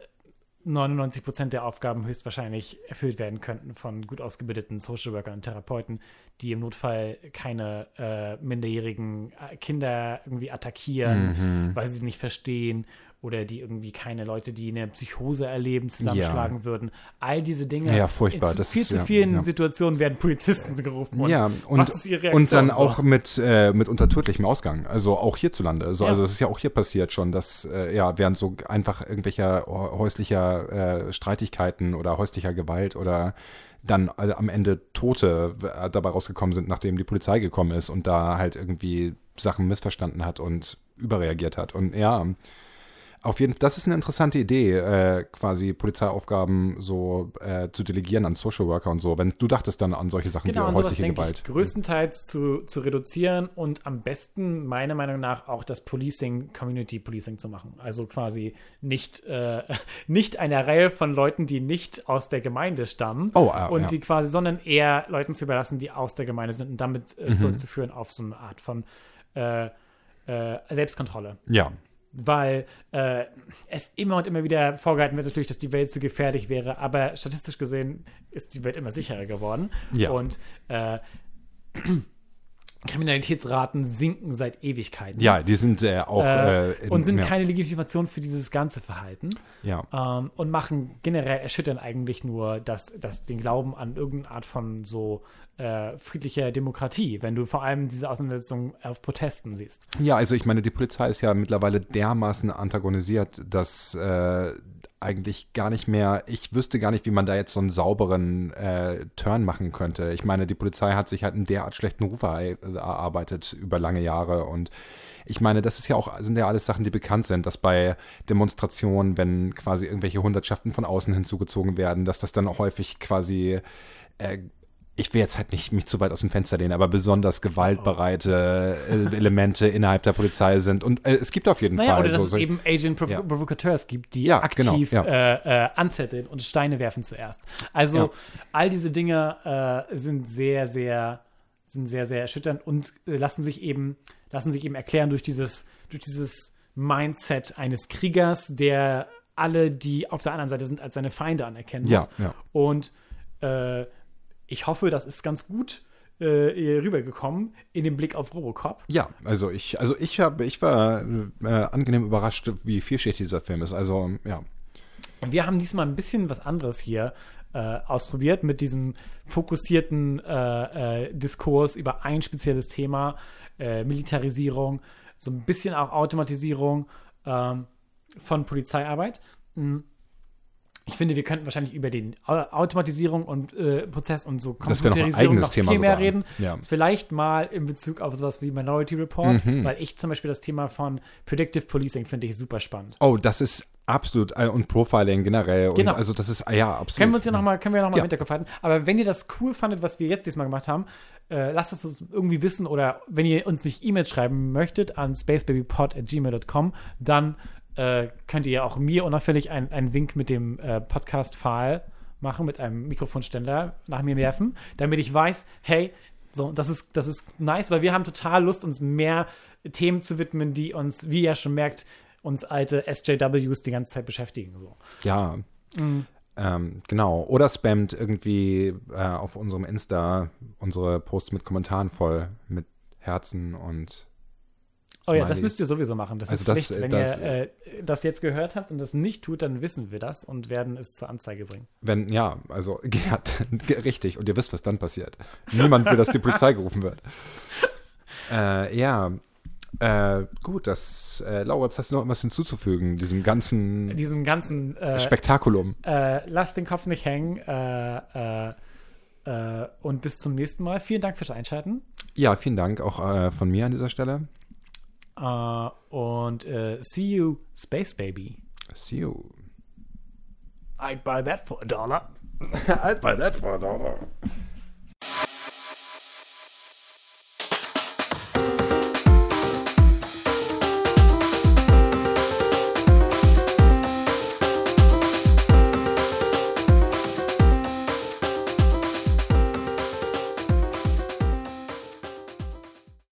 99 Prozent der Aufgaben höchstwahrscheinlich erfüllt werden könnten von gut ausgebildeten Social Workern und Therapeuten, die im Notfall keine äh, minderjährigen äh, Kinder irgendwie attackieren, Mhm. weil sie sie nicht verstehen oder die irgendwie keine Leute, die eine Psychose erleben, zusammenschlagen würden. All diese Dinge. Ja, furchtbar. In zu viel ist- zu ja, vielen ja. Situationen werden Polizisten gerufen. Und ja, und, was ist ihre Reaktion? und dann so? auch mit, äh, mit untertödlichem Ausgang, also auch hierzulande. So, Ja. Also es ist ja auch hier passiert schon, dass äh, ja, während so einfach irgendwelcher hä- häuslicher äh, Streitigkeiten oder häuslicher Gewalt oder dann am Ende Tote äh, dabei rausgekommen sind, nachdem die Polizei gekommen ist und da halt irgendwie Sachen missverstanden hat und überreagiert hat. Und ja, auf jeden Fall, das ist eine interessante Idee, äh, quasi Polizeiaufgaben so äh, zu delegieren an Social Worker und so. Wenn du dachtest dann an solche Sachen Genau, wie häusliche Gewalt. ich, größtenteils zu, zu reduzieren und am besten, meiner Meinung nach, auch das Policing, Community Policing zu machen. Also quasi nicht, äh, nicht eine Reihe von Leuten, die nicht aus der Gemeinde stammen Oh, ah, und ja. die quasi, sondern eher Leuten zu überlassen, die aus der Gemeinde sind und damit Mhm. äh, zurückzuführen auf so eine Art von äh, äh, Selbstkontrolle. Ja, weil äh, es immer und immer wieder vorgehalten wird, natürlich, dass die Welt zu gefährlich wäre, aber statistisch gesehen ist die Welt immer sicherer geworden. Ja. Und äh, Kriminalitätsraten sinken seit Ewigkeiten. ja, die sind äh, auch Äh, äh, in- und sind ja. keine Legitimation für dieses ganze Verhalten. Ja. Ähm, und machen generell erschüttern eigentlich nur das, das, den Glauben an irgendeine Art von so äh, friedlicher Demokratie, wenn du vor allem diese Auseinandersetzung auf Protesten siehst. Ja, also ich meine, die Polizei ist ja mittlerweile dermaßen antagonisiert, dass äh, eigentlich gar nicht mehr, ich wüsste gar nicht, wie man da jetzt so einen sauberen äh, Turn machen könnte. Ich meine, die Polizei hat sich halt einen derart schlechten Ruf er- erarbeitet über lange Jahre und ich meine, das ist ja auch, sind ja alles Sachen, die bekannt sind, dass bei Demonstrationen, wenn quasi irgendwelche Hundertschaften von außen hinzugezogen werden, dass das dann häufig quasi äh, ich will jetzt halt nicht mich zu weit aus dem Fenster lehnen, aber besonders gewaltbereite äh, Elemente innerhalb der Polizei sind. Und äh, es gibt auf jeden Naja, Fall oder dass so, es so eben Agent Prov Ja. Provocateurs gibt, die Ja, aktiv genau, äh, äh, anzetteln und Steine werfen zuerst. Also Ja. all diese Dinge äh, sind sehr, sehr, sind sehr, sehr erschütternd und äh, lassen sich eben, lassen sich eben erklären durch dieses, durch dieses Mindset eines Kriegers, der alle, die auf der anderen Seite sind, als seine Feinde anerkennen Ja, muss. ja. Und ich hoffe, das ist ganz gut äh, rübergekommen in dem Blick auf Robocop. Ja, also ich, also ich habe, ich war äh, angenehm überrascht, wie vielschichtig dieser Film ist. Also ja, Und wir haben diesmal ein bisschen was anderes hier äh, ausprobiert mit diesem fokussierten äh, äh, Diskurs über ein spezielles Thema, äh, Militarisierung, so ein bisschen auch Automatisierung ähm, von Polizeiarbeit. Mhm. Ich finde, wir könnten wahrscheinlich über den Au- Automatisierung und äh, Prozess und so noch Computerisierung noch Thema viel mehr reden. Ja. Vielleicht mal in Bezug auf sowas wie Minority Report, Mhm. weil ich zum Beispiel das Thema von Predictive Policing finde ich super spannend. Oh, das ist absolut, äh, und Profiling generell. Und Genau. also das ist, ja, absolut. Können wir uns ja noch mal, können wir noch mal Ja. im Hinterkopf halten. Aber wenn ihr das cool fandet, was wir jetzt diesmal gemacht haben, äh, lasst es uns irgendwie wissen oder wenn ihr uns nicht E-Mails schreiben möchtet an spacebabypod.gmail.com, dann äh, könnt ihr ja auch mir unauffällig einen, Wink mit dem äh, Podcast-File machen, mit einem Mikrofonständer nach mir werfen, damit ich weiß, hey, so, das ist, das ist nice, weil wir haben total Lust, uns mehr Themen zu widmen, die uns, wie ihr schon merkt, uns alte SJWs die ganze Zeit beschäftigen. So. Ja. Mhm. Ähm, genau. Oder spammt irgendwie äh, auf unserem Insta unsere Posts mit Kommentaren voll, mit Herzen und Oh ja, das müsst ihr sowieso machen. Das Also ist das, Pflicht. Wenn das, ihr äh, das jetzt gehört habt und das nicht tut, dann wissen wir das und werden es zur Anzeige bringen. Wenn, ja, also, ja, richtig. Und ihr wisst, was dann passiert. Niemand will, dass die Polizei gerufen wird. Äh, ja, äh, gut, das, äh, Lauritz, hast du noch was hinzuzufügen, diesem ganzen Diesem ganzen äh, Spektakulum? äh, lasst den Kopf nicht hängen äh, äh, äh, und bis zum nächsten Mal. Vielen Dank fürs Einschalten Ja, vielen Dank auch von mir an dieser Stelle. Uh, äh, und äh, uh, see you, Space Baby. See you. I'd buy that for a dollar. I'd buy that for a dollar.